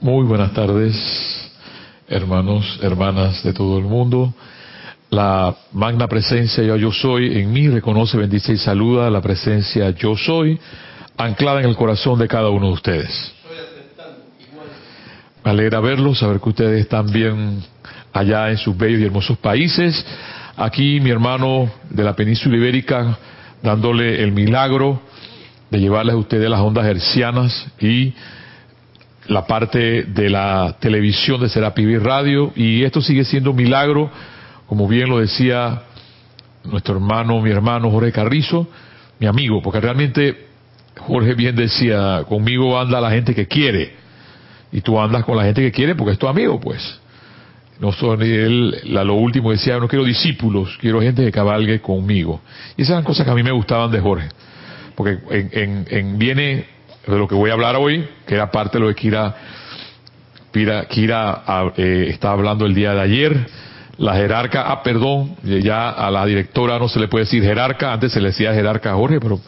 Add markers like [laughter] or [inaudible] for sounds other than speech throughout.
Muy buenas tardes, hermanos, hermanas de todo el mundo. La magna presencia yo, yo soy en mí reconoce, bendice y saluda la presencia yo soy anclada en el corazón de cada uno de ustedes. Me alegra verlos, saber que ustedes están bien allá en sus bellos y hermosos países. Aquí mi hermano de la península ibérica dándole el milagro de llevarles a ustedes las ondas hercianas y la parte de la televisión de Serapi Radio y esto sigue siendo un milagro, como bien lo decía nuestro hermano, mi hermano Jorge Carrizo, mi amigo, porque realmente Jorge bien decía, conmigo anda la gente que quiere y tú andas con la gente que quiere porque es tu amigo, pues. No son él, la, lo último decía, no quiero discípulos, quiero gente que cabalgue conmigo. Y esas eran cosas que a mí me gustaban de Jorge, porque en, en viene de lo que voy a hablar hoy, que era parte de lo que Kira, Kira, ah, eh, estaba hablando el día de ayer. La jerarca, ah, perdón, ya a la directora no se le puede decir jerarca, antes se le decía jerarca a Jorge, pero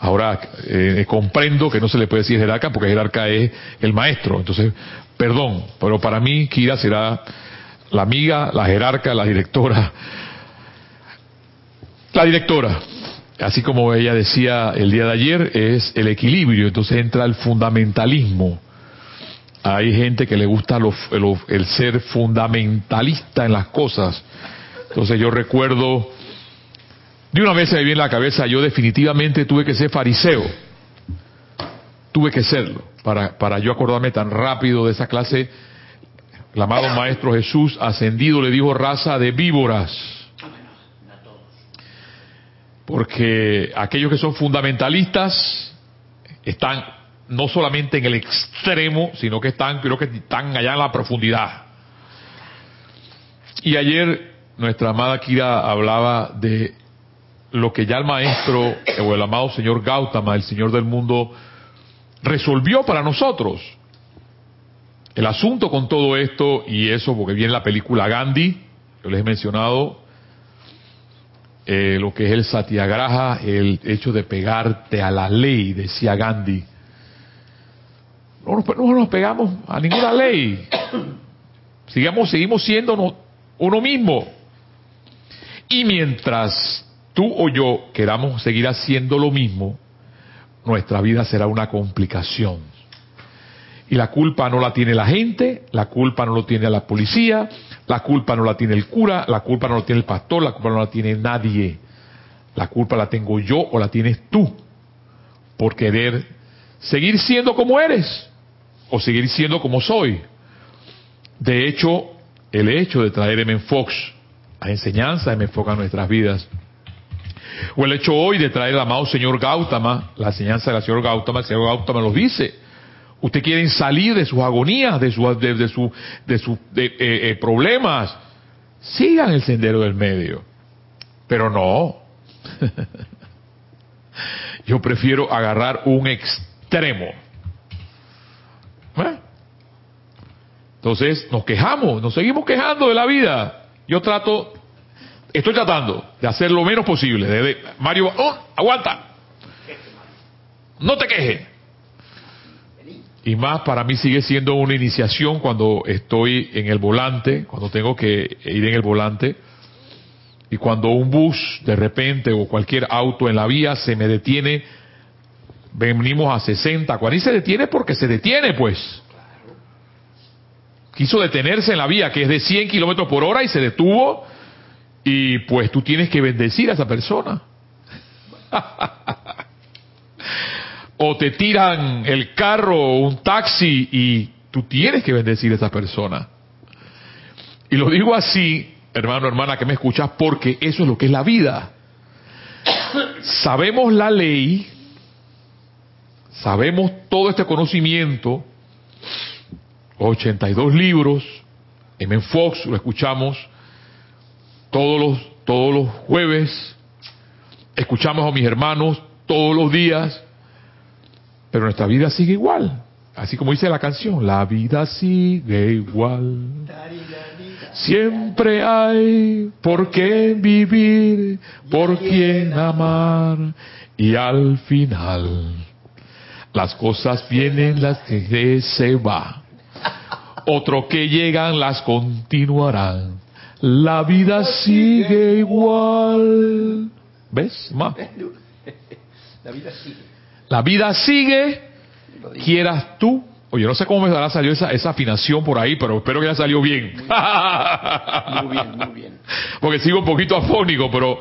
ahora eh, comprendo que no se le puede decir jerarca porque jerarca es el maestro. Entonces, perdón, pero para mí Kira será la amiga, la jerarca, la directora. La directora, así como ella decía el día de ayer, es el equilibrio, entonces entra el fundamentalismo. Hay gente que le gusta el ser fundamentalista en las cosas. Entonces yo recuerdo, de una vez se me viene en la cabeza, yo definitivamente tuve que ser fariseo. Tuve que serlo, para, para yo acordarme tan rápido de esa clase. El amado Maestro Jesús ascendido le dijo raza de víboras porque aquellos que son fundamentalistas están no solamente en el extremo, sino que están, creo que están allá en la profundidad. Y ayer nuestra amada Kira hablaba de lo que ya el maestro o el amado señor Gautama, el señor del mundo, resolvió para nosotros. El asunto con todo esto, y eso porque viene la película Gandhi, yo les he mencionado eh, lo que es el satyagraha, el hecho de pegarte a la ley, decía Gandhi. No nos, pegamos a ninguna ley. Sigamos, seguimos siendo uno mismo. Y mientras tú o yo queramos seguir haciendo lo mismo, nuestra vida será una complicación. Y la culpa no la tiene la gente, la culpa no lo tiene la policía, la culpa no la tiene el cura, la culpa no la tiene el pastor, la culpa no la tiene nadie. La culpa la tengo yo o la tienes tú por querer seguir siendo como eres o seguir siendo como soy. De hecho, el hecho de traer M. Fox a enseñanza M. Fox a nuestras vidas, o el hecho hoy de traer al amado señor Gautama, la enseñanza del señor Gautama, el señor Gautama lo dice, Usted quieren salir de sus agonías, de sus de, de, su, de sus eh, eh, problemas. Sigan el sendero del medio. Pero no. [laughs] Yo prefiero agarrar un extremo. ¿Eh? Entonces nos quejamos, nos seguimos quejando de la vida. Yo trato, estoy tratando de hacer lo menos posible. Mario, oh, aguanta. No te quejes. Y más para mí sigue siendo una iniciación cuando estoy en el volante, cuando tengo que ir en el volante. Y cuando un bus de repente o cualquier auto en la vía se me detiene, venimos a 60, cuando se detiene porque se detiene pues. Quiso detenerse en la vía que es de 100 kilómetros por hora y se detuvo y pues tú tienes que bendecir a esa persona. [laughs] o te tiran el carro o un taxi y tú tienes que bendecir a esa persona. Y lo digo así, hermano, hermana, que me escuchas, porque eso es lo que es la vida. Sabemos la ley, sabemos todo este conocimiento, 82 libros, M. Fox lo escuchamos todos los, todos los jueves, escuchamos a mis hermanos todos los días, pero nuestra vida sigue igual. Así como dice la canción, la vida sigue igual. Siempre hay por qué vivir, por quién amar. Y al final, las cosas vienen, las que se va. Otro que llegan las continuarán. La vida sigue igual. ¿Ves? Más. La vida sigue. La vida sigue, quieras tú. Oye, no sé cómo me dará salió esa, esa afinación por ahí, pero espero que haya salido bien. Muy bien, muy bien. [laughs] Porque sigo un poquito afónico, pero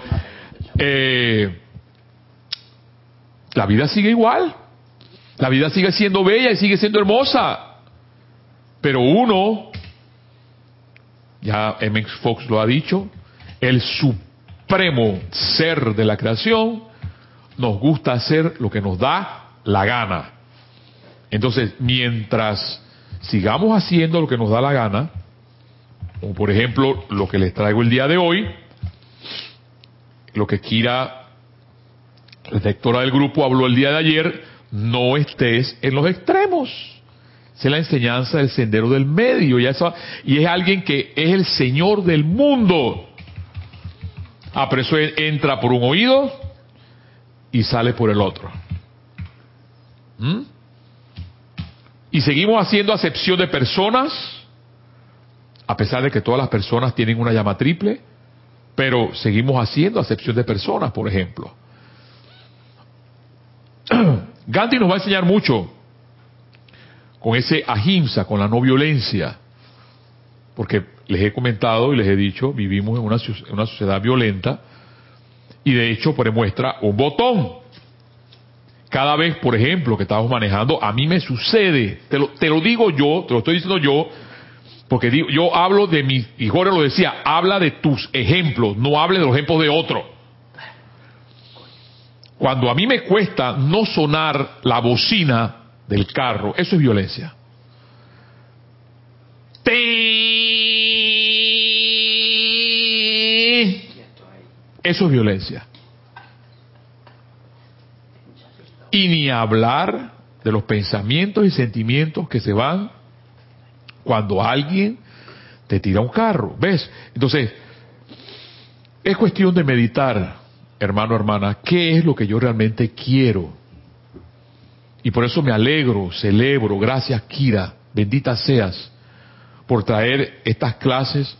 eh, la vida sigue igual. La vida sigue siendo bella y sigue siendo hermosa. Pero uno, ya M. Fox lo ha dicho, el supremo ser de la creación, nos gusta hacer lo que nos da la gana. Entonces, mientras sigamos haciendo lo que nos da la gana, como por ejemplo lo que les traigo el día de hoy, lo que Kira, la directora del grupo, habló el día de ayer, no estés en los extremos. Esa es la enseñanza del sendero del medio. Y, y es alguien que es el Señor del mundo. Ah, entra por un oído y sale por el otro. ¿Mm? Y seguimos haciendo acepción de personas, a pesar de que todas las personas tienen una llama triple, pero seguimos haciendo acepción de personas, por ejemplo. [clears throat] Gandhi nos va a enseñar mucho con ese ahimsa, con la no violencia, porque les he comentado y les he dicho, vivimos en una, en una sociedad violenta y de hecho pues muestra un botón. Cada vez, por ejemplo, que estamos manejando, a mí me sucede, te lo, te lo digo yo, te lo estoy diciendo yo, porque digo, yo hablo de mi, y Jorge lo decía, habla de tus ejemplos, no hable de los ejemplos de otro. Cuando a mí me cuesta no sonar la bocina del carro, eso es violencia. Eso es violencia. Y ni hablar de los pensamientos y sentimientos que se van cuando alguien te tira un carro. ¿Ves? Entonces, es cuestión de meditar, hermano, hermana, qué es lo que yo realmente quiero. Y por eso me alegro, celebro, gracias Kira, bendita seas, por traer estas clases.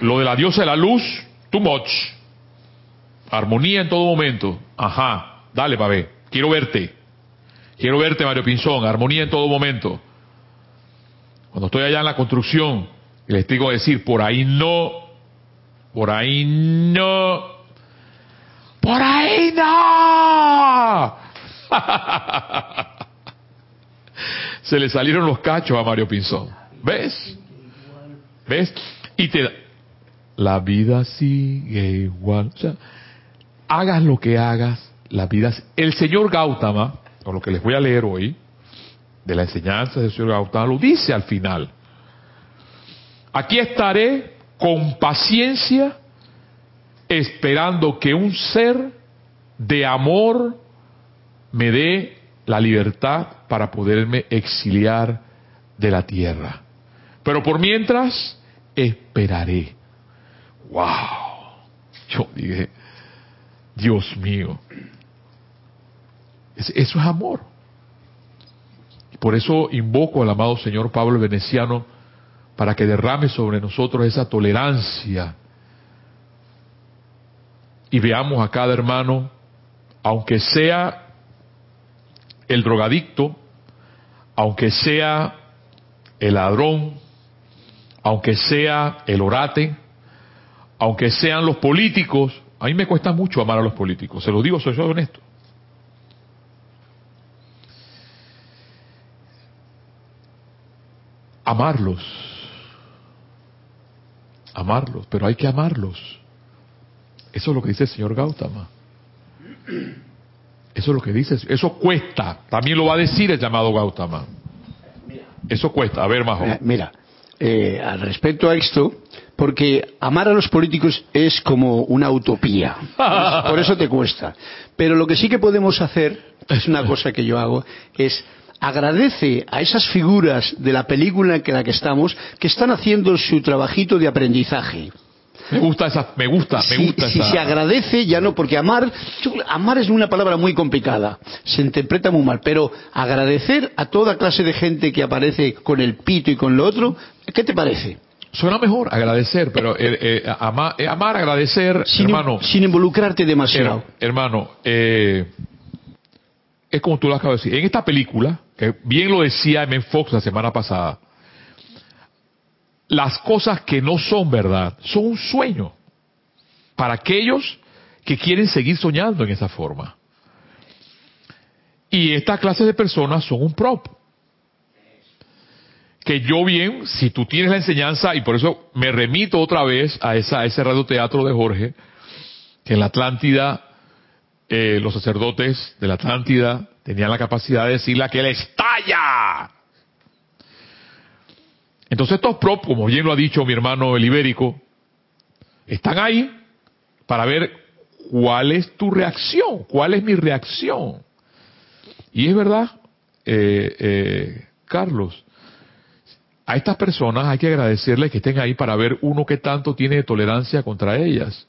Lo de la diosa de la luz, too much. Armonía en todo momento. Ajá, dale, ver. Quiero verte. Quiero verte, Mario Pinzón. Armonía en todo momento. Cuando estoy allá en la construcción, les digo decir, por ahí no, por ahí no, por ahí no. [laughs] Se le salieron los cachos a Mario Pinzón. ¿Ves? ¿Ves? Y te la vida sigue igual. O sea, hagas lo que hagas, la vida. El señor Gautama, con lo que les voy a leer hoy, de la enseñanza del señor Gautama, lo dice al final. Aquí estaré con paciencia esperando que un ser de amor me dé la libertad para poderme exiliar de la tierra. Pero por mientras, esperaré. ¡Wow! Yo dije, Dios mío. Eso es amor. Por eso invoco al amado Señor Pablo Veneciano para que derrame sobre nosotros esa tolerancia y veamos a cada hermano, aunque sea el drogadicto, aunque sea el ladrón, aunque sea el orate, aunque sean los políticos, a mí me cuesta mucho amar a los políticos, se lo digo, soy yo honesto. Amarlos, amarlos, pero hay que amarlos. Eso es lo que dice el señor Gautama. Eso es lo que dice, eso cuesta. También lo va a decir el llamado Gautama. Eso cuesta. A ver, Majo. Mira, eh, al respecto a esto, porque amar a los políticos es como una utopía. [laughs] Por eso te cuesta. Pero lo que sí que podemos hacer, es una cosa que yo hago, es agradece a esas figuras de la película en la que estamos que están haciendo su trabajito de aprendizaje. Me gusta esa, me gusta, me si, gusta si esa. se agradece, ya no, porque amar, amar es una palabra muy complicada, se interpreta muy mal, pero agradecer a toda clase de gente que aparece con el pito y con lo otro, ¿qué te parece? Suena mejor agradecer, pero eh, eh, ama- eh, amar, agradecer, Sin, hermano, sin involucrarte demasiado. her- hermano, eh, es como tú lo acabas de decir. En esta película, que bien lo decía M. Fox la semana pasada, las cosas que no son verdad son un sueño para aquellos que quieren seguir soñando en esa forma. Y esta clase de personas son un prop. Que yo bien, si tú tienes la enseñanza, y por eso me remito otra vez a, ese radioteatro de Jorge, que en la Atlántida, eh, los sacerdotes de la Atlántida tenían la capacidad de decirle a que él estalla. Entonces estos prop, como bien lo ha dicho mi hermano el ibérico, están ahí para ver cuál es tu reacción, cuál es mi reacción. Y es verdad, eh, eh, Carlos, a estas personas hay que agradecerles que estén ahí para ver uno que tanto tiene de tolerancia contra ellas.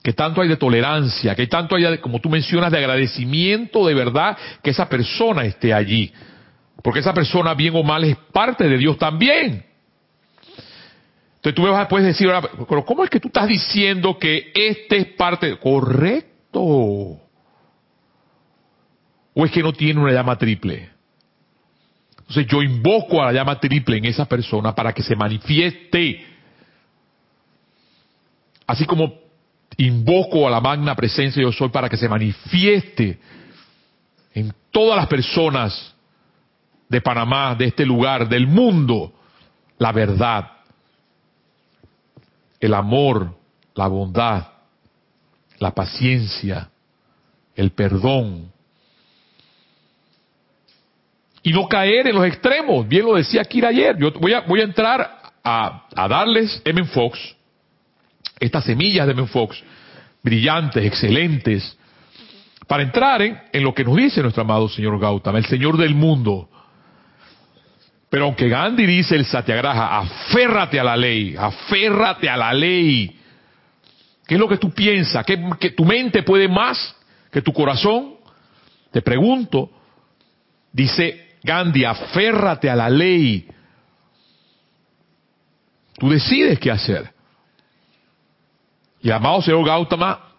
Que tanto hay de tolerancia, que tanto hay, de, como tú mencionas, de agradecimiento de verdad que esa persona esté allí. Porque esa persona, bien o mal, es parte de Dios también. Entonces tú me vas a puedes decir, pero ¿cómo es que tú estás diciendo que este es parte? Correcto. ¿O es que no tiene una llama triple? Entonces yo invoco a la llama triple en esa persona para que se manifieste. Así como invoco a la magna presencia yo soy para que se manifieste en todas las personas de Panamá, de este lugar, del mundo, la verdad, el amor, la bondad, la paciencia, el perdón, y no caer en los extremos. Bien lo decía Kira ayer. Yo voy a, voy a entrar a, darles M. Fox, estas semillas de M. Fox, brillantes, excelentes, para entrar en, lo que nos dice nuestro amado señor Gautama, el señor del mundo. Pero aunque Gandhi dice el satyagraha, aférrate a la ley, aférrate a la ley. ¿Qué es lo que tú piensas? ¿Que, que tu mente puede más que tu corazón? Te pregunto, dice Gandhi, aférrate a la ley. Tú decides qué hacer. Y amado señor Gautama,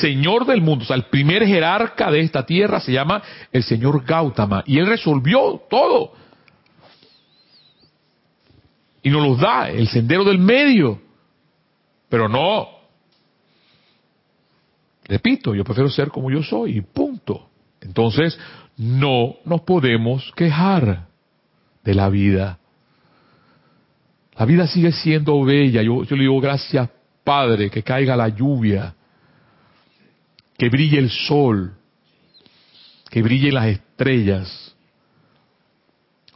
señor del mundo, o sea, el primer jerarca de esta tierra se llama el señor Gautama. Y él resolvió todo. Y nos los da, el sendero del medio. Pero no. Repito, yo prefiero ser como yo soy y punto. Entonces, no nos podemos quejar de la vida. La vida sigue siendo bella. Yo, yo le digo gracias, Padre, que caiga la lluvia, que brille el sol, que brillen las estrellas.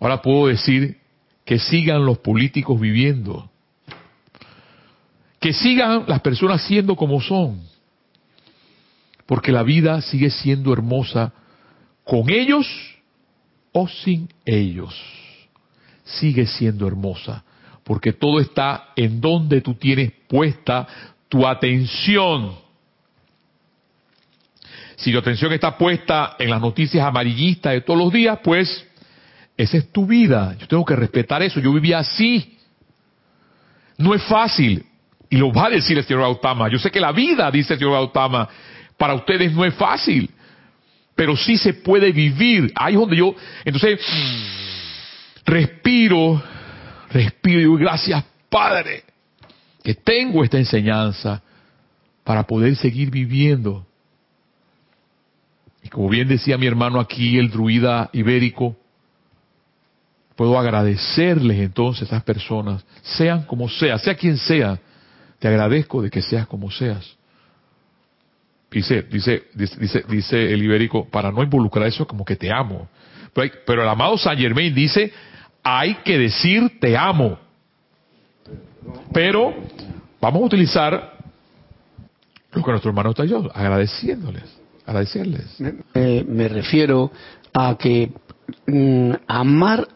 Ahora puedo decir que sigan los políticos viviendo, que sigan las personas siendo como son, porque la vida sigue siendo hermosa con ellos o sin ellos. Sigue siendo hermosa, porque todo está en donde tú tienes puesta tu atención. Si tu atención está puesta en las noticias amarillistas de todos los días, pues esa es tu vida. Yo tengo que respetar eso. Yo vivía así. No es fácil. Y lo va a decir el señor Gautama. Yo sé que la vida, dice el señor Gautama, para ustedes no es fácil. Pero sí se puede vivir. Ahí es donde yo, entonces, respiro, respiro y digo, gracias Padre, que tengo esta enseñanza para poder seguir viviendo. Y como bien decía mi hermano aquí, el druida ibérico, puedo agradecerles entonces a esas personas, sean como sea, sea quien sea, te agradezco de que seas como seas. Dice, dice, dice, dice, el ibérico, para no involucrar eso como que te amo. Pero, hay- pero el amado Saint Germain dice, hay que decir te amo. Pero vamos a utilizar lo que nuestro hermano está yo, agradeciéndoles, agradecerles. Me, me refiero a que mm, amar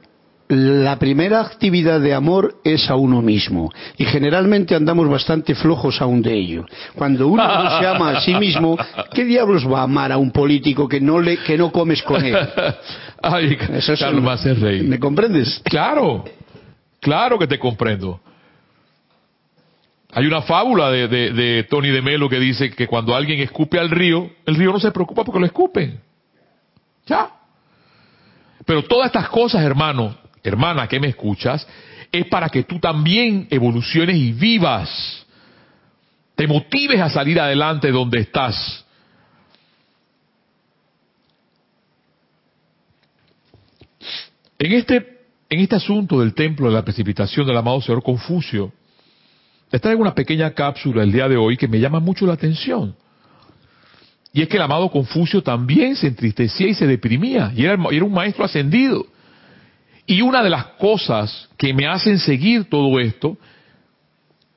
la primera actividad de amor es a uno mismo y generalmente andamos bastante flojos aún de ello. Cuando uno no se ama a sí mismo, ¿qué diablos va a amar a un político que no le que no comes con él? [laughs] Ay, Eso es Carlos un- me hace reír. ¿Me comprendes? Claro, claro que te comprendo. Hay una fábula de, de- de Tony de Melo que dice que cuando alguien escupe al río, el río no se preocupa porque lo escupen. Ya. Pero todas estas cosas, hermano, hermana que me escuchas, es para que tú también evoluciones y vivas. Te motives a salir adelante donde estás. En este, en este asunto del templo de la precipitación del amado Señor Confucio, les traigo una pequeña cápsula el día de hoy que me llama mucho la atención. Y es que el amado Confucio también se entristecía y se deprimía, y era, era un maestro ascendido. Y una de las cosas que me hacen seguir todo esto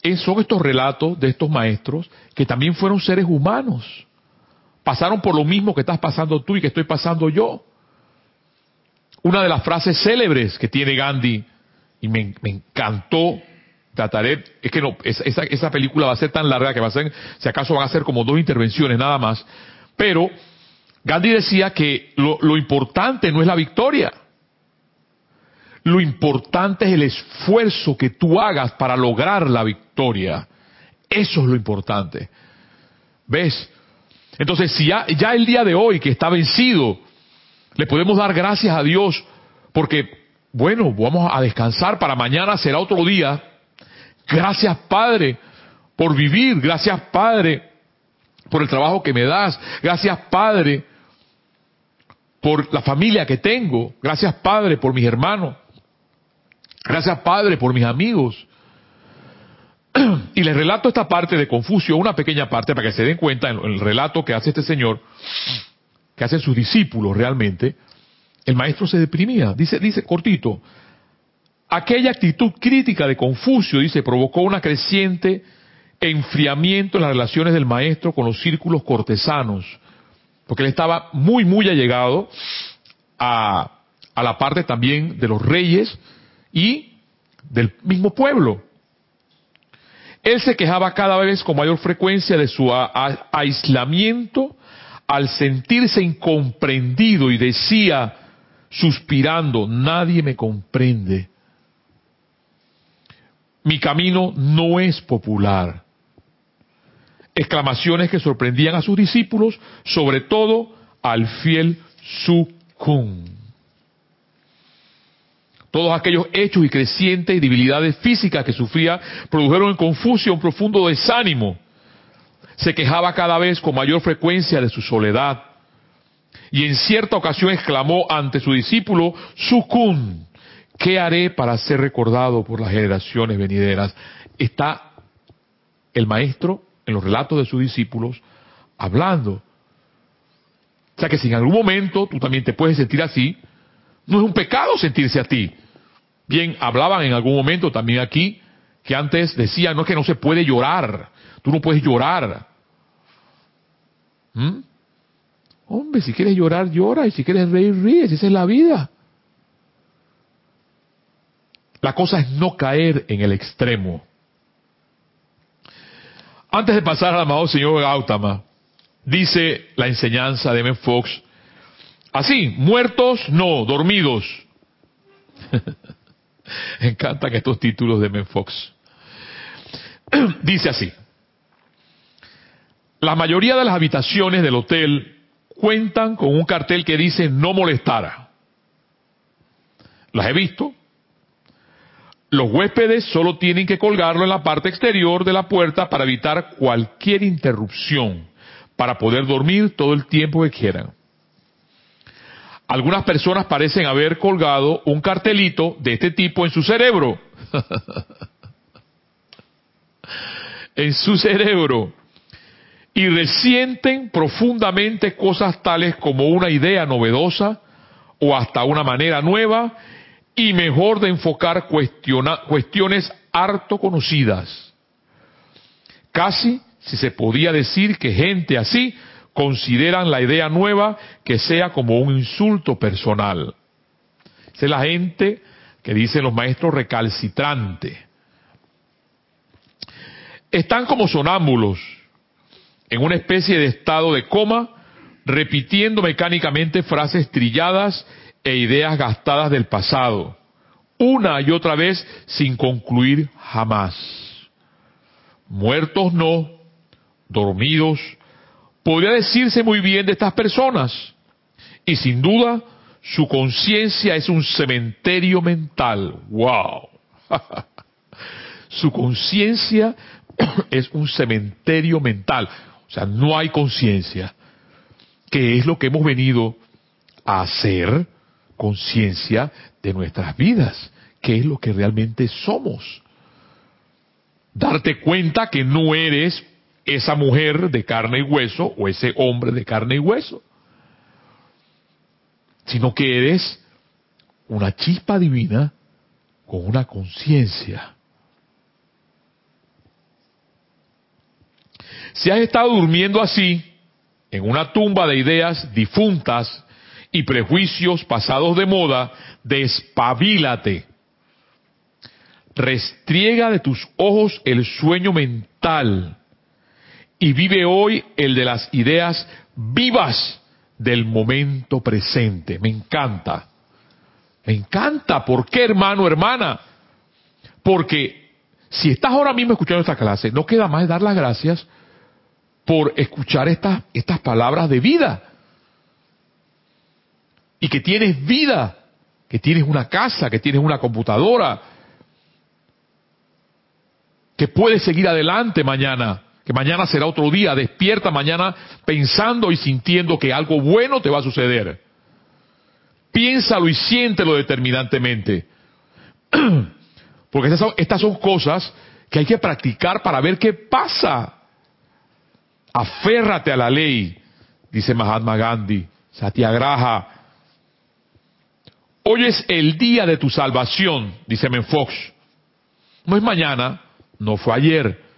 es- son estos relatos de estos maestros que también fueron seres humanos. Pasaron por lo mismo que estás pasando tú y que estoy pasando yo. Una de las frases célebres que tiene Gandhi, y me, encantó, trataré, es que no, esa, esa- película va a ser tan larga que va a ser, si acaso van a ser como dos intervenciones nada más, pero Gandhi decía que lo importante no es la victoria, lo importante es el esfuerzo que tú hagas para lograr la victoria. Eso es lo importante. ¿Ves? Entonces, si ya, ya el día de hoy que está vencido, le podemos dar gracias a Dios porque, bueno, vamos a descansar para mañana será otro día. Gracias, Padre, por vivir. Gracias, Padre, por el trabajo que me das. Gracias, Padre, por la familia que tengo. Gracias, Padre, por mis hermanos. Gracias, Padre, por mis amigos. [clears throat] Y les relato esta parte de Confucio, una pequeña parte para que se den cuenta en el relato que hace este señor, que hacen sus discípulos realmente. El maestro se deprimía. Dice, dice cortito, aquella actitud crítica de Confucio, dice, provocó una creciente enfriamiento en las relaciones del maestro con los círculos cortesanos, porque él estaba muy, muy allegado a, a la parte también de los reyes y del mismo pueblo. Él se quejaba cada vez con mayor frecuencia de su aislamiento al sentirse incomprendido y decía, suspirando, nadie me comprende. Mi camino no es popular. Exclamaciones que sorprendían a sus discípulos, sobre todo al fiel Sukun. Todos aquellos hechos y crecientes debilidades físicas que sufría produjeron en Confucio un profundo desánimo. Se quejaba cada vez con mayor frecuencia de su soledad. Y en cierta ocasión exclamó ante su discípulo, Sukun, ¿qué haré para ser recordado por las generaciones venideras? Está el maestro en los relatos de sus discípulos hablando. O sea que si en algún momento tú también te puedes sentir así, no es un pecado sentirse así. Bien, hablaban en algún momento también aquí que antes decían, no es que no se puede llorar, tú no puedes llorar. ¿Mm? Hombre, si quieres llorar, llora, y si quieres reír, ríes, esa es la vida. La cosa es no caer en el extremo. Antes de pasar al amado señor Gautama, dice la enseñanza de M. Fox, así, muertos no, dormidos. [laughs] Me encantan estos títulos de M. Fox. [clears throat] dice así, la mayoría de las habitaciones del hotel cuentan con un cartel que dice no molestar. Las he visto. Los huéspedes solo tienen que colgarlo en la parte exterior de la puerta para evitar cualquier interrupción, para poder dormir todo el tiempo que quieran. Algunas personas parecen haber colgado un cartelito de este tipo en su cerebro. [laughs] en su cerebro. Y resienten profundamente cosas tales como una idea novedosa o hasta una manera nueva y mejor de enfocar cuestiones harto conocidas. Casi si se podía decir que gente así consideran la idea nueva que sea como un insulto personal. Esa es la gente que dicen los maestros recalcitrante. Están como sonámbulos, en una especie de estado de coma, repitiendo mecánicamente frases trilladas e ideas gastadas del pasado, una y otra vez sin concluir jamás. Muertos no, dormidos, podría decirse muy bien de estas personas. Y sin duda, su conciencia es un cementerio mental. ¡Wow! [laughs] su conciencia [clears throat] es un cementerio mental. O sea, no hay conciencia. ¿Qué es lo que hemos venido a hacer? Conciencia de nuestras vidas. ¿Qué es lo que realmente somos? Darte cuenta que no eres esa mujer de carne y hueso o ese hombre de carne y hueso, sino que eres una chispa divina con una conciencia Si has estado durmiendo así, en una tumba de ideas difuntas y prejuicios pasados de moda, despabilate. Restriega de tus ojos el sueño mental y vive hoy el de las ideas vivas del momento presente. Me encanta. Me encanta. ¿Por qué, hermano, hermana? Porque si estás ahora mismo escuchando esta clase, no queda más dar las gracias por escuchar estas, estas palabras de vida. Y que tienes vida, que tienes una casa, que tienes una computadora, que puedes seguir adelante mañana, que mañana será otro día, despierta mañana pensando y sintiendo que algo bueno te va a suceder. Piénsalo y siéntelo determinantemente. [clears throat] Porque estas son, cosas que hay que practicar para ver qué pasa. Aférrate a la ley, dice Mahatma Gandhi, Satyagraha. Hoy es el día de tu salvación, dice Menfox. No es mañana, no fue ayer.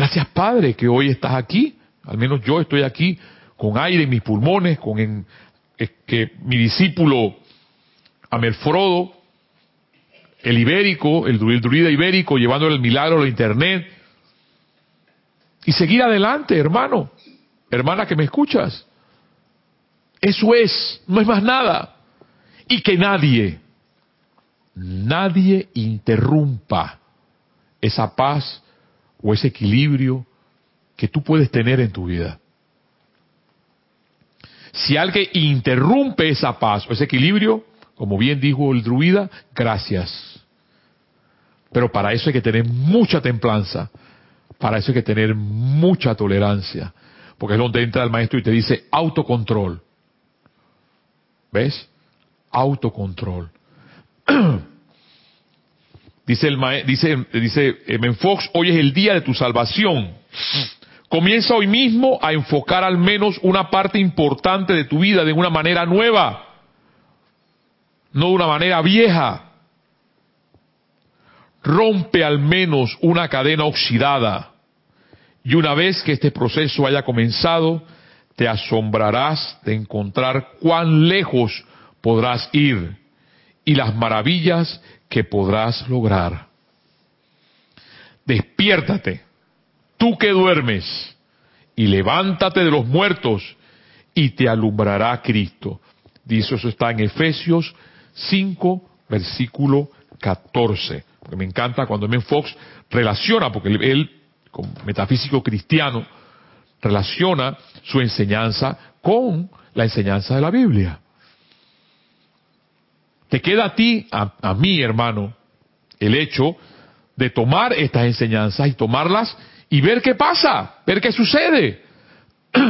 Gracias Padre que hoy estás aquí, al menos yo estoy aquí con aire en mis pulmones, con que mi discípulo Amelfrodo, el ibérico, el, el druida ibérico, llevándole el milagro a la internet, y seguir adelante, hermano, hermana que me escuchas. Eso es, no es más nada. Y que nadie, nadie interrumpa esa paz o ese equilibrio que tú puedes tener en tu vida. Si alguien interrumpe esa paz o ese equilibrio, como bien dijo el druida, gracias. Pero para eso hay que tener mucha templanza, para eso hay que tener mucha tolerancia, porque es donde entra el maestro y te dice autocontrol. ¿Ves? Autocontrol. [clears throat] dice el dice dice eh, Menfox, hoy es el día de tu salvación. Comienza hoy mismo a enfocar al menos una parte importante de tu vida de una manera nueva, no de una manera vieja rompe al menos una cadena oxidada. Y una vez que este proceso haya comenzado, te asombrarás de encontrar cuán lejos podrás ir y las maravillas que podrás lograr. Despiértate, tú que duermes, y levántate de los muertos, y te alumbrará Cristo. Dice eso está en Efesios 5, versículo 14 me encanta cuando M. Fox relaciona, porque él, como metafísico cristiano, relaciona su enseñanza con la enseñanza de la Biblia. Te queda a ti, a, a mí, hermano, el hecho de tomar estas enseñanzas y tomarlas y ver qué pasa, ver qué sucede. [clears throat]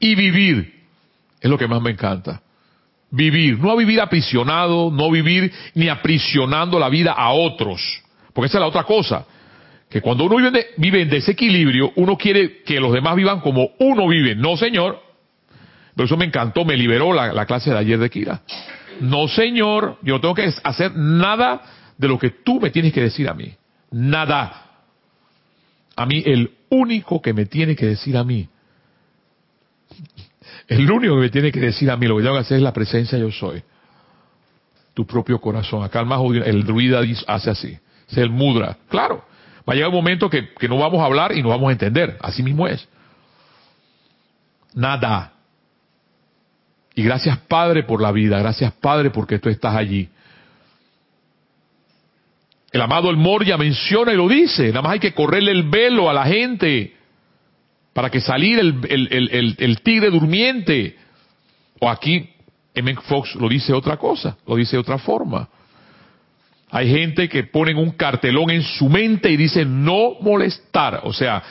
y vivir. Es lo que más me encanta vivir, no vivir aprisionado, no vivir ni aprisionando la vida a otros, porque esa es la otra cosa, que cuando uno vive, vive en desequilibrio, uno quiere que los demás vivan como uno vive, no señor, pero eso me encantó, me liberó la, la clase de ayer de Kira. No señor, yo no tengo que hacer nada de lo que tú me tienes que decir a mí, nada. A mí el único que me tiene que decir a mí [laughs] el único que me tiene que decir a mí lo que tengo que hacer es la presencia yo soy. tu propio corazón. Acá el más el druida hace así, es el mudra. Claro, va a llegar un momento que, que no vamos a hablar y no vamos a entender, así mismo es. Nada. Y gracias Padre por la vida, gracias Padre porque tú estás allí. El amado El Moria menciona y lo dice, nada más hay que correrle el velo a la gente para que salir el, tigre durmiente. O aquí, M. Fox lo dice otra cosa, lo dice de otra forma. Hay gente que ponen un cartelón en su mente y dice no molestar, o sea,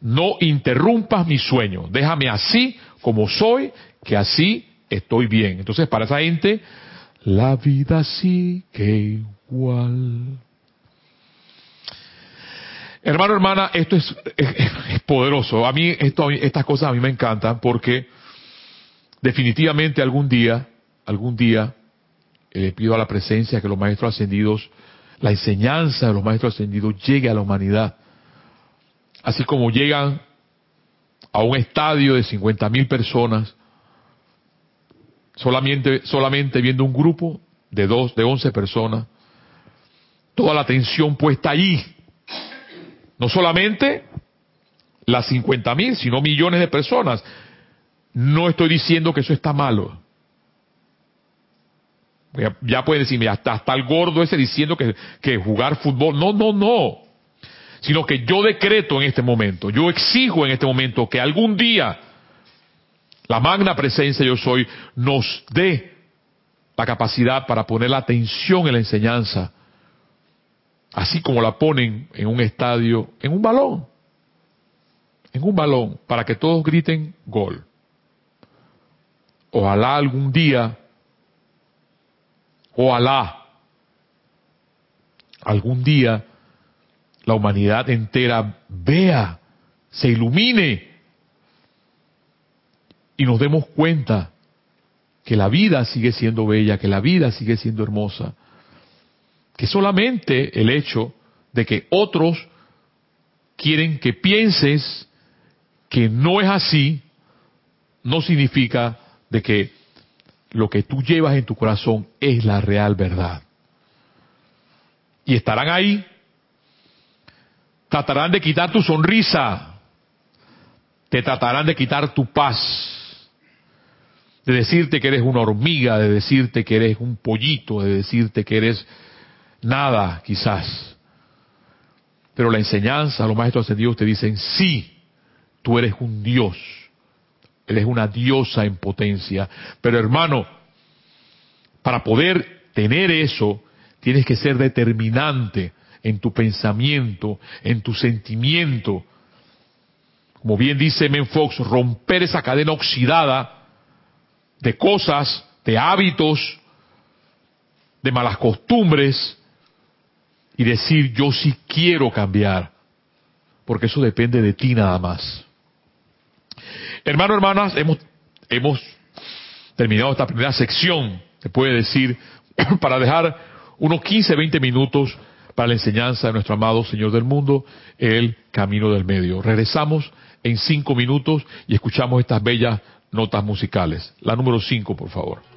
no interrumpas mi sueño, déjame así como soy, que así estoy bien. Entonces, para esa gente, la vida sigue igual. Hermano, hermana, esto es, poderoso. A mí esto, estas cosas a mí me encantan porque definitivamente algún día, algún día, eh, le pido a la presencia que los maestros ascendidos, la enseñanza de los maestros ascendidos llegue a la humanidad. Así como llegan a un estadio de 50 mil personas, solamente, solamente viendo un grupo de dos, de 11 personas, toda la atención puesta allí. No solamente las 50 mil, sino millones de personas. No estoy diciendo que eso está malo. Ya, pueden decirme, hasta, hasta el gordo ese diciendo que jugar fútbol. No, no, no. Sino que yo decreto en este momento, yo exijo en este momento que algún día la magna presencia yo soy nos dé la capacidad para poner la atención en la enseñanza, así como la ponen en un estadio, en un balón, en un balón, para que todos griten gol. Ojalá algún día, ojalá algún día la humanidad entera vea, se ilumine y nos demos cuenta que la vida sigue siendo bella, que la vida sigue siendo hermosa, que solamente el hecho de que otros quieren que pienses que no es así, no significa de que lo que tú llevas en tu corazón es la real verdad. Y estarán ahí, tratarán de quitar tu sonrisa, te tratarán de quitar tu paz, de decirte que eres una hormiga, de decirte que eres un pollito, de decirte que eres nada, quizás. Pero la enseñanza, los maestros ascendidos te dicen, sí, tú eres un Dios, eres una diosa en potencia. Pero hermano, para poder tener eso, tienes que ser determinante en tu pensamiento, en tu sentimiento. Como bien dice Menfox, romper esa cadena oxidada de cosas, de hábitos, de malas costumbres y decir yo sí quiero cambiar, porque eso depende de ti nada más. Hermano, hermanas, hemos, hemos terminado esta primera sección, se puede decir, [clears throat] para dejar unos 15, 20 minutos para la enseñanza de nuestro amado Señor del mundo, el camino del medio. Regresamos en cinco minutos y escuchamos estas bellas notas musicales. La número 5, por favor.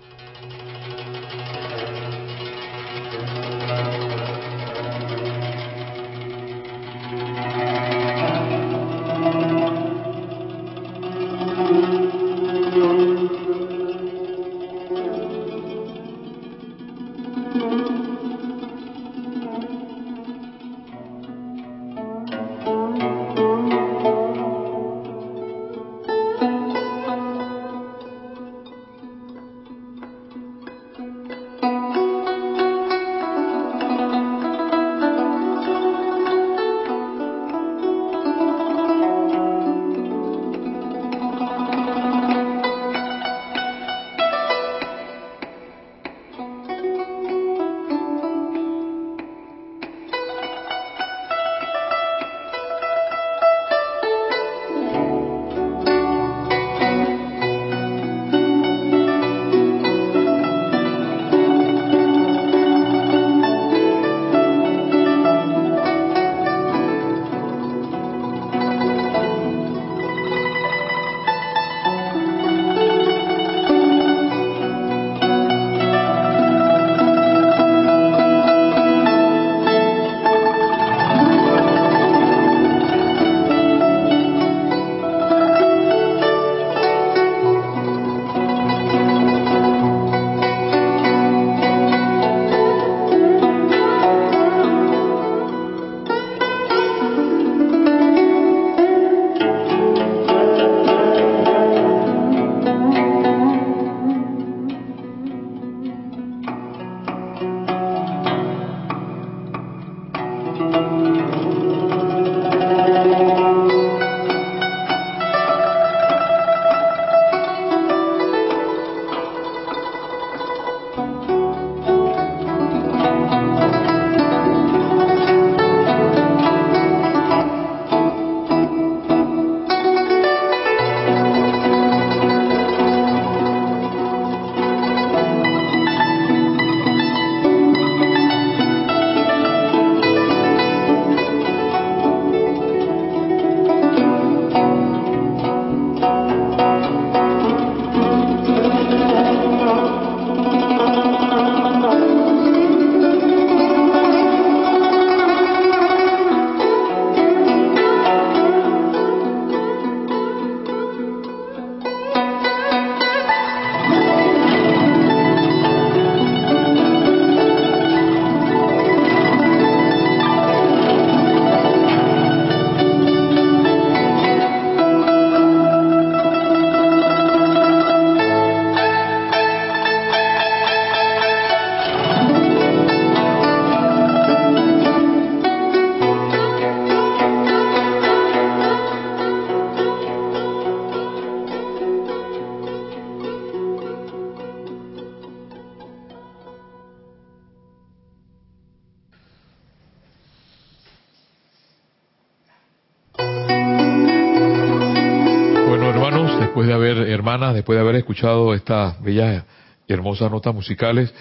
Después de haber escuchado estas bellas y hermosas notas musicales,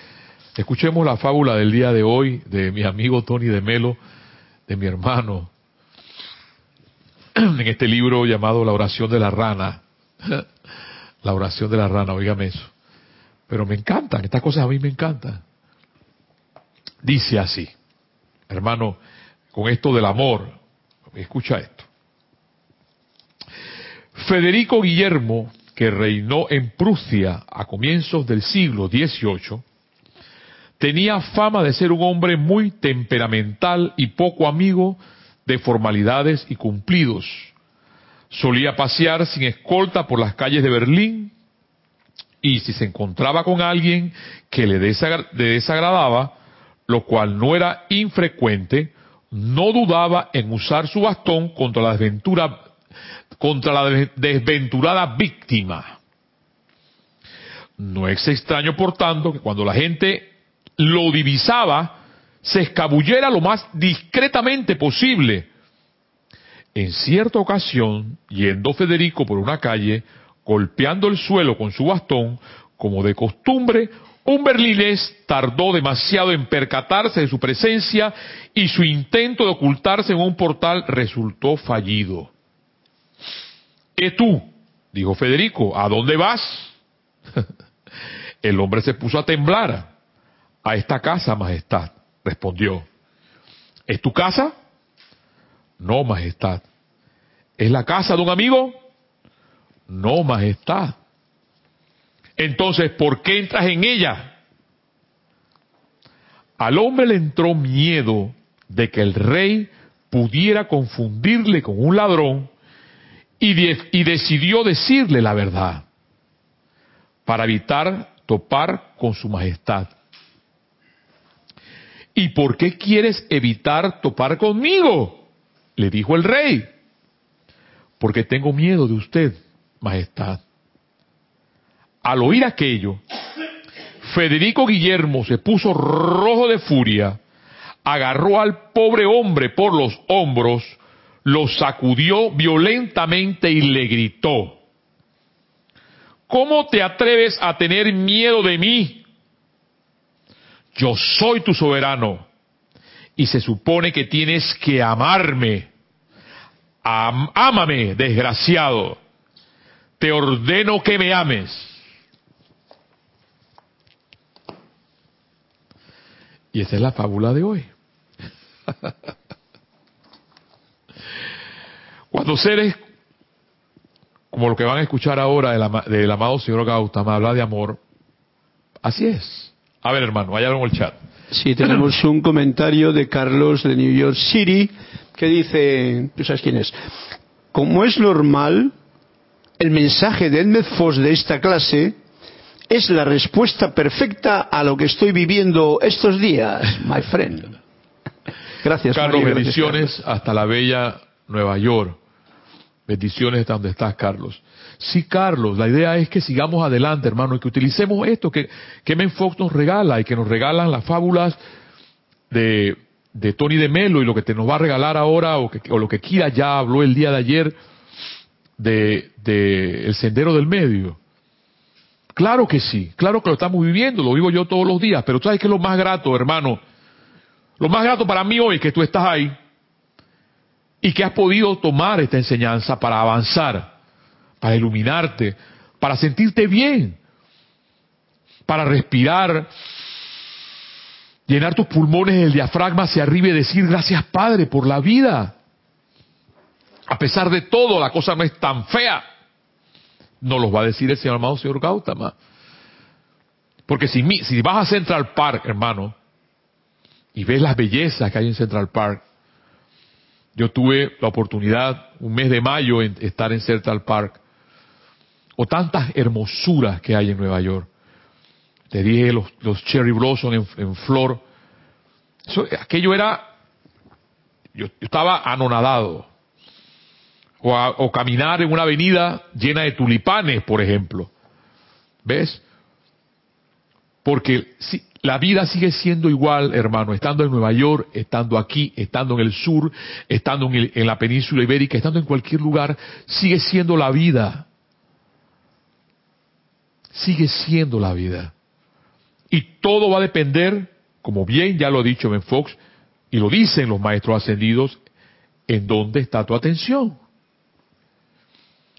escuchemos la fábula del día de hoy de mi amigo Tony de Melo, de mi hermano, [clears throat] en este libro llamado La oración de la rana. [laughs] La oración de la rana, oígame eso. Pero me encantan, estas cosas a mí me encantan. Dice así, hermano, con esto del amor, escucha esto. Federico Guillermo, que reinó en Prusia a comienzos del siglo XVIII, tenía fama de ser un hombre muy temperamental y poco amigo de formalidades y cumplidos. Solía pasear sin escolta por las calles de Berlín y si se encontraba con alguien que le desagradaba, lo cual no era infrecuente, no dudaba en usar su bastón contra la desventura, contra la desventurada víctima. No es extraño, por tanto, que cuando la gente lo divisaba, se escabullera lo más discretamente posible. En cierta ocasión, yendo Federico por una calle, golpeando el suelo con su bastón, como de costumbre, un berlinés tardó demasiado en percatarse de su presencia y su intento de ocultarse en un portal resultó fallido. ¿Qué tú? dijo Federico, ¿a dónde vas? [laughs] el hombre se puso a temblar. A esta casa, Majestad, respondió. ¿Es tu casa? No, Majestad. ¿Es la casa de un amigo? No, Majestad. Entonces, ¿por qué entras en ella? Al hombre le entró miedo de que el rey pudiera confundirle con un ladrón y, y decidió decirle la verdad para evitar topar con su majestad. ¿Y por qué quieres evitar topar conmigo? Le dijo el rey. Porque tengo miedo de usted, majestad. Al oír aquello, Federico Guillermo se puso rojo de furia, agarró al pobre hombre por los hombros, lo sacudió violentamente y le gritó, ¿Cómo te atreves a tener miedo de mí? Yo soy tu soberano y se supone que tienes que amarme. ámame, desgraciado. Te ordeno que me ames. Y esa es la fábula de hoy. [laughs] Cuando seres como lo que van a escuchar ahora del, amado señor Gautama habla de amor, así es. A ver, hermano, vaya en el chat. Sí, tenemos [clears throat] un comentario de Carlos de New York City que dice, ¿tú sabes quién es? Como es normal, el mensaje de Edmed Foss de esta clase es la respuesta perfecta a lo que estoy viviendo estos días, my friend. [laughs] Gracias, Carlos. bendiciones hasta la bella Nueva York. Bendiciones hasta donde estás, Carlos. Sí, Carlos, la idea es que sigamos adelante, hermano, y que utilicemos esto que, que Fox nos regala y que nos regalan las fábulas de, de Tony de Melo y lo que te nos va a regalar ahora, o, que, o lo que Kira ya habló el día de ayer de, de El Sendero del Medio. Claro que sí, claro que lo estamos viviendo, lo vivo yo todos los días, pero ¿sabes qué es lo más grato, hermano? Lo más grato para mí hoy es que tú estás ahí y que has podido tomar esta enseñanza para avanzar, para iluminarte, para sentirte bien, para respirar, llenar tus pulmones el diafragma hacia arriba y decir gracias Padre por la vida. A pesar de todo, la cosa no es tan fea. No los va a decir el señor amado señor Gautama. Porque si, si vas a Central Park, hermano, y ves las bellezas que hay en Central Park, yo tuve la oportunidad, un mes de mayo, en estar en Central Park, o tantas hermosuras que hay en Nueva York. Te dije los, cherry blossom en, flor. aquello era, yo estaba anonadado o, caminar en una avenida llena de tulipanes, por ejemplo. ¿Ves? Porque si, la vida sigue siendo igual, hermano, estando en Nueva York, estando aquí, estando en el sur, estando en, la península ibérica, estando en cualquier lugar, sigue siendo la vida. sigue siendo la vida. Y todo va a depender, como bien ya lo ha dicho Ben Fox, y lo dicen los maestros ascendidos, en dónde está tu atención.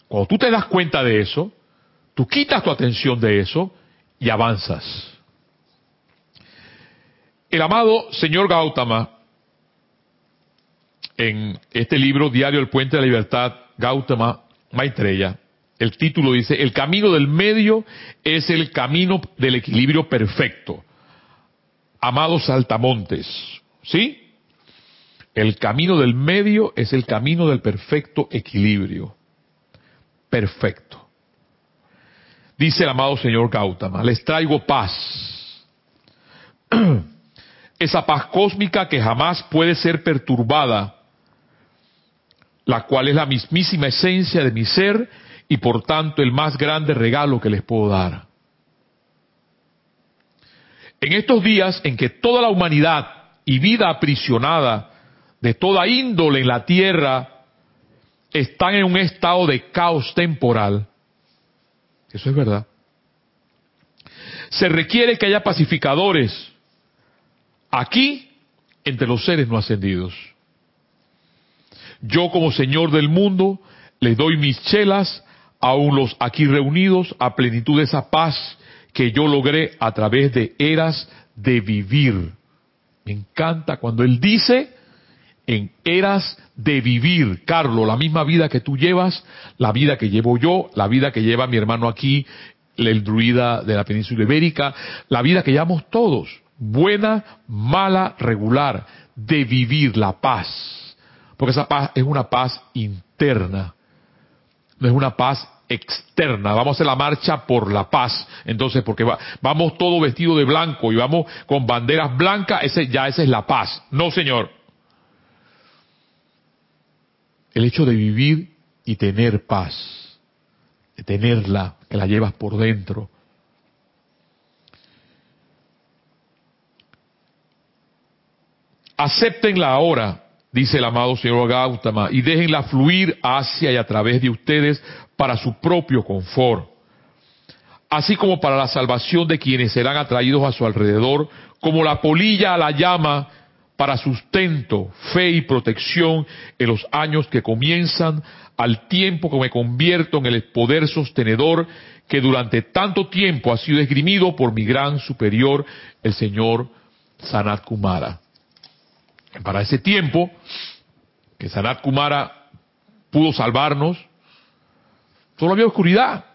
Cuando tú te das cuenta de eso, tú quitas tu atención de eso y avanzas. El amado señor Gautama, en este libro Diario El Puente de la Libertad, Gautama Maitreya, el título dice, el camino del medio es el camino del equilibrio perfecto. Amados saltamontes, ¿sí? El camino del medio es el camino del perfecto equilibrio. Perfecto. Dice el amado señor Gautama, les traigo paz. [clears throat] Esa paz cósmica que jamás puede ser perturbada, la cual es la mismísima esencia de mi ser y por tanto el más grande regalo que les puedo dar. En estos días en que toda la humanidad y vida aprisionada de toda índole en la tierra están en un estado de caos temporal, eso es verdad, se requiere que haya pacificadores aquí entre los seres no ascendidos. Yo como Señor del mundo les doy mis chelas aún los aquí reunidos a plenitud de esa paz que yo logré a través de eras de vivir. Me encanta cuando él dice en eras de vivir, Carlos, la misma vida que tú llevas, la vida que llevo yo, la vida que lleva mi hermano aquí, el druida de la península ibérica, la vida que llevamos todos, buena, mala, regular, de vivir la paz. Porque esa paz es una paz interna no es una paz externa. Vamos a hacer la marcha por la paz. Entonces, porque vamos todo vestido de blanco y vamos con banderas blancas, ese, ya esa es la paz. No, señor. El hecho de vivir y tener paz, de tenerla, que la llevas por dentro. Aceptenla ahora dice el amado señor Gautama, y déjenla fluir hacia y a través de ustedes para su propio confort, así como para la salvación de quienes serán atraídos a su alrededor, como la polilla a la llama para sustento, fe y protección en los años que comienzan, al tiempo que me convierto en el poder sostenedor que durante tanto tiempo ha sido esgrimido por mi gran superior, el señor Sanat Kumara. Para ese tiempo, que Sanat Kumara pudo salvarnos, solo había oscuridad.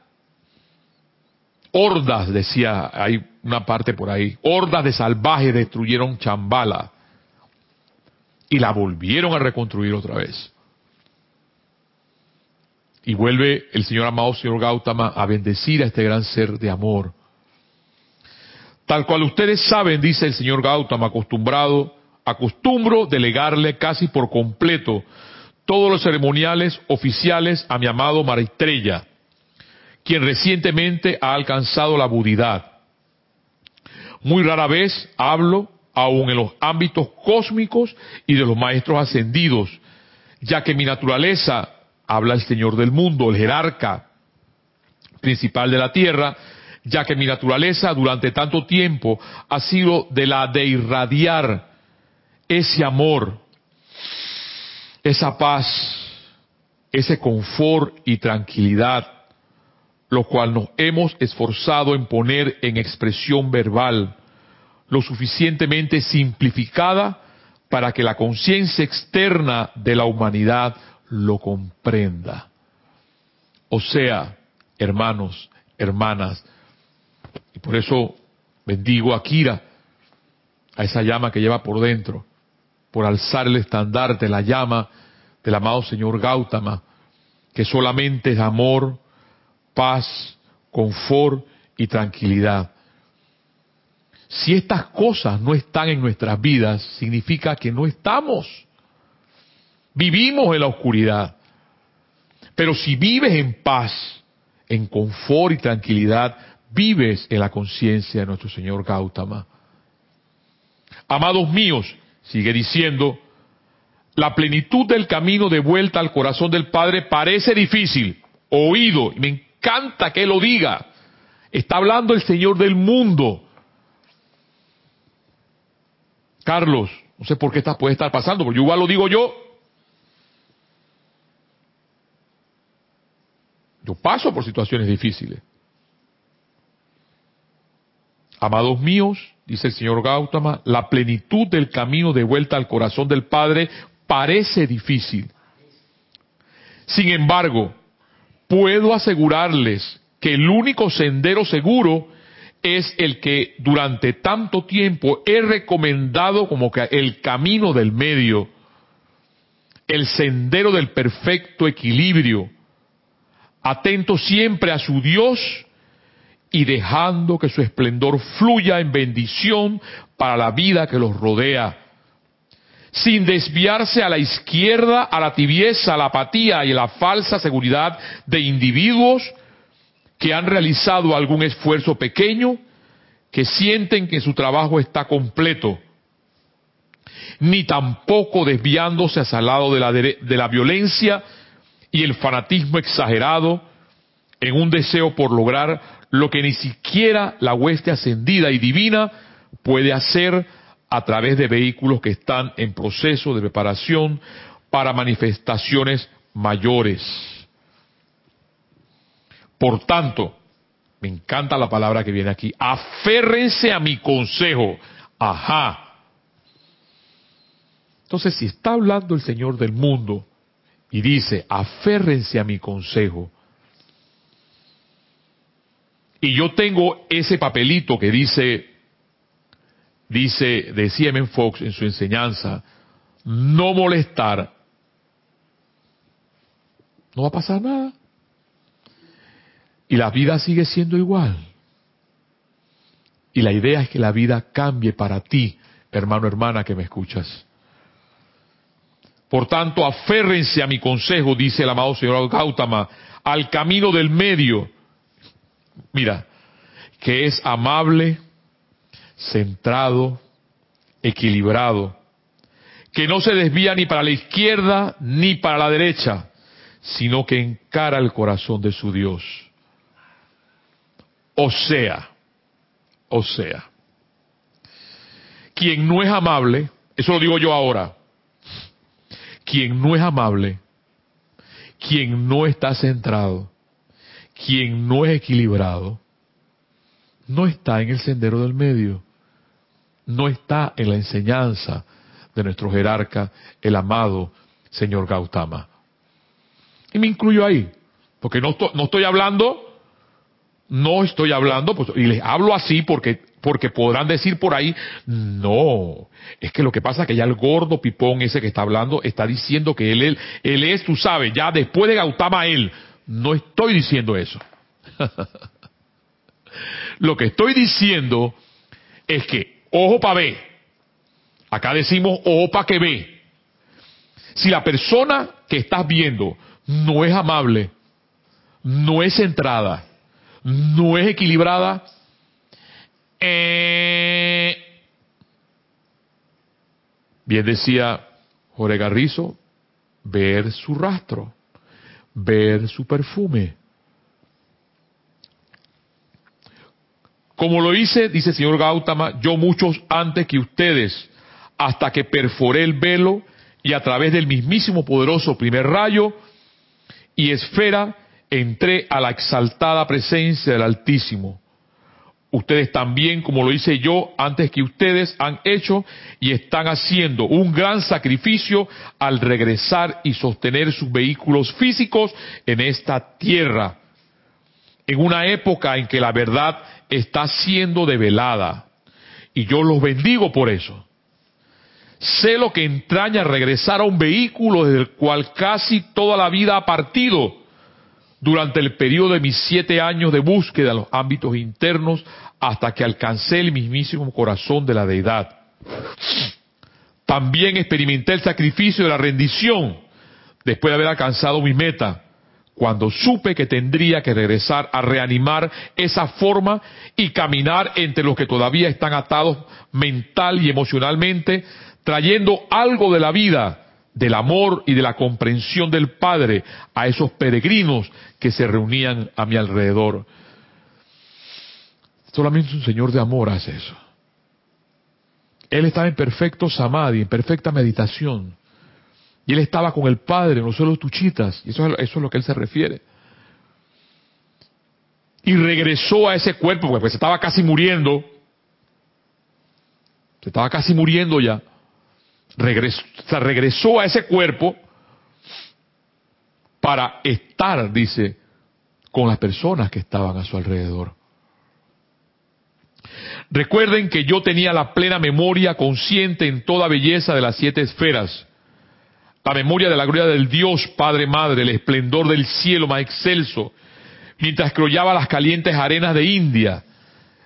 Hordas, decía, hay una parte por ahí, hordas de salvajes destruyeron Chambala y la volvieron a reconstruir otra vez. Y vuelve el señor amado, señor Gautama, a bendecir a este gran ser de amor. Tal cual ustedes saben, dice el señor Gautama, acostumbrado acostumbro delegarle casi por completo todos los ceremoniales oficiales a mi amado Marestrella, quien recientemente ha alcanzado la budidad. Muy rara vez hablo aún en los ámbitos cósmicos y de los maestros ascendidos, ya que mi naturaleza, habla el Señor del mundo, el jerarca principal de la tierra, ya que mi naturaleza durante tanto tiempo ha sido de la de irradiar ese amor, esa paz, ese confort y tranquilidad, lo cual nos hemos esforzado en poner en expresión verbal, lo suficientemente simplificada para que la conciencia externa de la humanidad lo comprenda. O sea, hermanos, hermanas, y por eso bendigo a Kira, a esa llama que lleva por dentro, por alzar el estandarte, la llama del amado Señor Gautama, que solamente es amor, paz, confort y tranquilidad. Si estas cosas no están en nuestras vidas, significa que no estamos. Vivimos en la oscuridad. Pero si vives en paz, en confort y tranquilidad, vives en la conciencia de nuestro Señor Gautama. Amados míos, Sigue diciendo, la plenitud del camino de vuelta al corazón del Padre parece difícil, oído, y me encanta que lo diga. Está hablando el Señor del mundo. Carlos, no sé por qué esta puede estar pasando, porque igual lo digo yo. Yo paso por situaciones difíciles. Amados míos, dice el señor Gautama, la plenitud del camino de vuelta al corazón del Padre parece difícil. Sin embargo, puedo asegurarles que el único sendero seguro es el que durante tanto tiempo he recomendado como que el camino del medio, el sendero del perfecto equilibrio, atento siempre a su Dios y dejando que su esplendor fluya en bendición para la vida que los rodea, sin desviarse a la izquierda, a la tibieza, a la apatía y a la falsa seguridad de individuos que han realizado algún esfuerzo pequeño, que sienten que su trabajo está completo, ni tampoco desviándose hacia el lado de la, de la violencia y el fanatismo exagerado en un deseo por lograr lo que ni siquiera la hueste ascendida y divina puede hacer a través de vehículos que están en proceso de preparación para manifestaciones mayores. Por tanto, me encanta la palabra que viene aquí, aférrense a mi consejo. Ajá. Entonces, si está hablando el Señor del mundo y dice, aférrense a mi consejo, y yo tengo ese papelito que dice, dice, decía M. Fox en su enseñanza, no molestar, no va a pasar nada. Y la vida sigue siendo igual. Y la idea es que la vida cambie para ti, hermano, hermana, que me escuchas. Por tanto, aférrense a mi consejo, dice el amado señor Gautama, al camino del medio. Mira, que es amable, centrado, equilibrado, que no se desvía ni para la izquierda ni para la derecha, sino que encara el corazón de su Dios. O sea, o sea, quien no es amable, eso lo digo yo ahora, quien no es amable, quien no está centrado, quien no es equilibrado, no está en el sendero del medio, no está en la enseñanza de nuestro jerarca, el amado señor Gautama. Y me incluyo ahí, porque no estoy, no estoy hablando no estoy hablando, pues, y les hablo así porque, porque podrán decir por ahí, no, es que lo que pasa es que ya el gordo pipón ese que está hablando está diciendo que él, él, él es, tú sabes, ya después de Gautama él. No estoy diciendo eso. [laughs] lo que estoy diciendo es que, ojo para ver, acá decimos ojo para que ve. Si la persona que estás viendo no es amable, no es centrada, no es equilibrada, eh, bien decía Jorge Garrizo, ver su rastro, ver su perfume. Como lo hice, dice el señor Gautama, yo muchos antes que ustedes, hasta que perforé el velo y a través del mismísimo poderoso primer rayo y esfera entré a la exaltada presencia del Altísimo. Ustedes también, como lo hice yo antes que ustedes, han hecho y están haciendo un gran sacrificio al regresar y sostener sus vehículos físicos en esta tierra, en una época en que la verdad está siendo develada. Y yo los bendigo por eso. Sé lo que entraña regresar a un vehículo desde el cual casi toda la vida ha partido durante el periodo de mis siete años de búsqueda en los ámbitos internos hasta que alcancé el mismísimo corazón de la deidad. También experimenté el sacrificio de la rendición después de haber alcanzado mi meta, cuando supe que tendría que regresar a reanimar esa forma y caminar entre los que todavía están atados mental y emocionalmente, trayendo algo de la vida del amor y de la comprensión del Padre a esos peregrinos que se reunían a mi alrededor. Solamente un Señor de amor hace eso. Él estaba en perfecto samadhi, en perfecta meditación. Y él estaba con el Padre en los suelos tuchitas. Y eso es, es lo que él se refiere. Y regresó a ese cuerpo, porque se estaba casi muriendo. Se estaba casi muriendo ya. Regresó, regresó a ese cuerpo para estar, dice, con las personas que estaban a su alrededor. Recuerden que yo tenía la plena memoria consciente en toda belleza de las siete esferas, la memoria de la gloria del Dios Padre Madre, el esplendor del cielo más excelso, mientras crollaba las calientes arenas de India,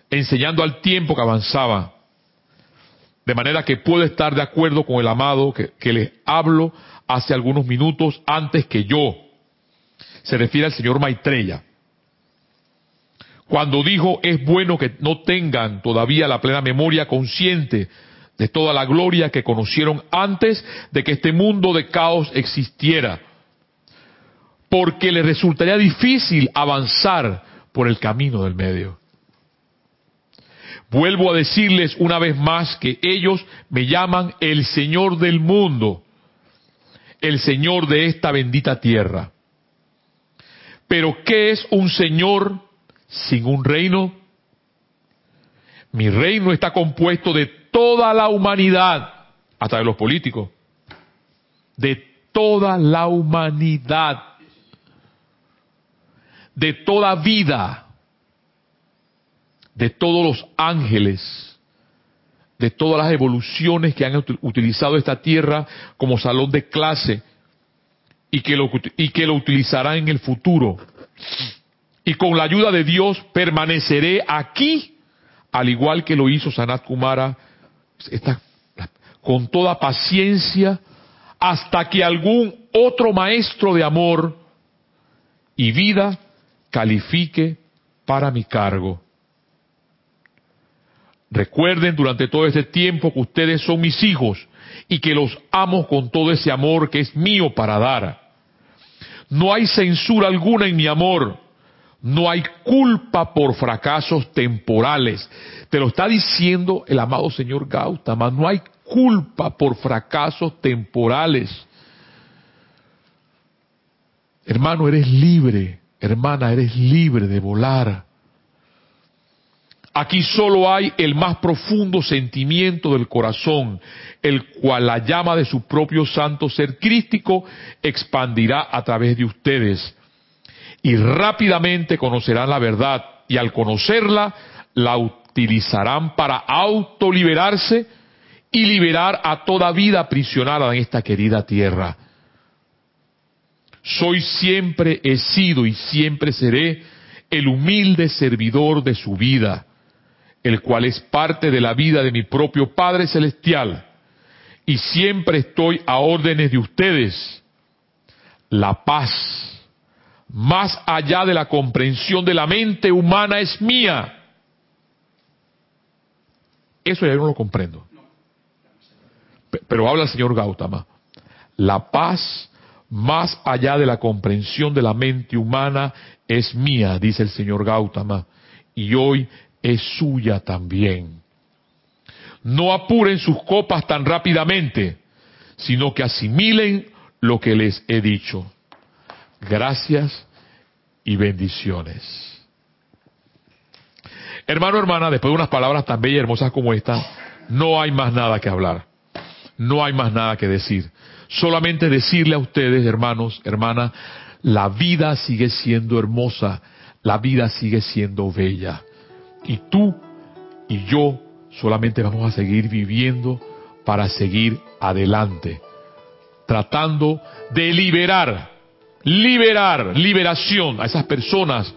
enseñando al tiempo que avanzaba. De manera que puedo estar de acuerdo con el amado que, les hablo hace algunos minutos antes que yo, se refiere al señor Maitreya. Cuando dijo, es bueno que no tengan todavía la plena memoria consciente de toda la gloria que conocieron antes de que este mundo de caos existiera, porque les resultaría difícil avanzar por el camino del medio. Vuelvo a decirles una vez más que ellos me llaman el Señor del mundo, el Señor de esta bendita tierra. Pero ¿qué es un Señor sin un reino? Mi reino está compuesto de toda la humanidad, hasta de los políticos, de toda la humanidad, de toda vida, de todos los ángeles, de todas las evoluciones que han utilizado esta tierra como salón de clase, y que lo, y que lo utilizará en el futuro. Y con la ayuda de Dios permaneceré aquí, al igual que lo hizo Sanat Kumara, con toda paciencia, hasta que algún otro maestro de amor y vida califique para mi cargo. Recuerden durante todo este tiempo que ustedes son mis hijos y que los amo con todo ese amor que es mío para dar. No hay censura alguna en mi amor. No hay culpa por fracasos temporales. Te lo está diciendo el amado señor Gautama. No hay culpa por fracasos temporales. Hermano, eres libre. Hermana, eres libre de volar. Aquí solo hay el más profundo sentimiento del corazón, el cual la llama de su propio santo ser crístico expandirá a través de ustedes. Y rápidamente conocerán la verdad y al conocerla la utilizarán para autoliberarse y liberar a toda vida aprisionada en esta querida tierra. Soy siempre, he sido y siempre seré el humilde servidor de su vida el cual es parte de la vida de mi propio Padre Celestial, y siempre estoy a órdenes de ustedes. La paz, más allá de la comprensión de la mente humana, es mía. Eso ya no lo comprendo. Pero habla el señor Gautama. La paz, más allá de la comprensión de la mente humana, es mía, dice el señor Gautama. Y hoy es suya también. No apuren sus copas tan rápidamente, sino que asimilen lo que les he dicho. Gracias y bendiciones. Hermano, hermana, después de unas palabras tan bellas y hermosas como esta, no hay más nada que hablar. No hay más nada que decir. Solamente decirle a ustedes, hermanos, hermana, la vida sigue siendo hermosa, la vida sigue siendo bella. Y tú y yo solamente vamos a seguir viviendo para seguir adelante, tratando de liberar, liberar, liberación a esas personas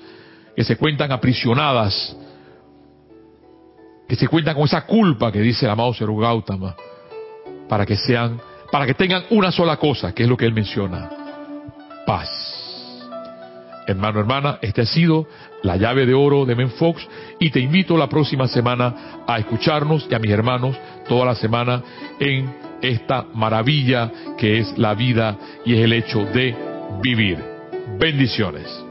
que se cuentan aprisionadas, que se cuentan con esa culpa que dice el amado Seru Gautama, para que sean, para que tengan una sola cosa, que es lo que él menciona, paz. Hermano, hermana, este ha sido la llave de oro de Menfox y te invito la próxima semana a escucharnos y a mis hermanos toda la semana en esta maravilla que es la vida y es el hecho de vivir. Bendiciones.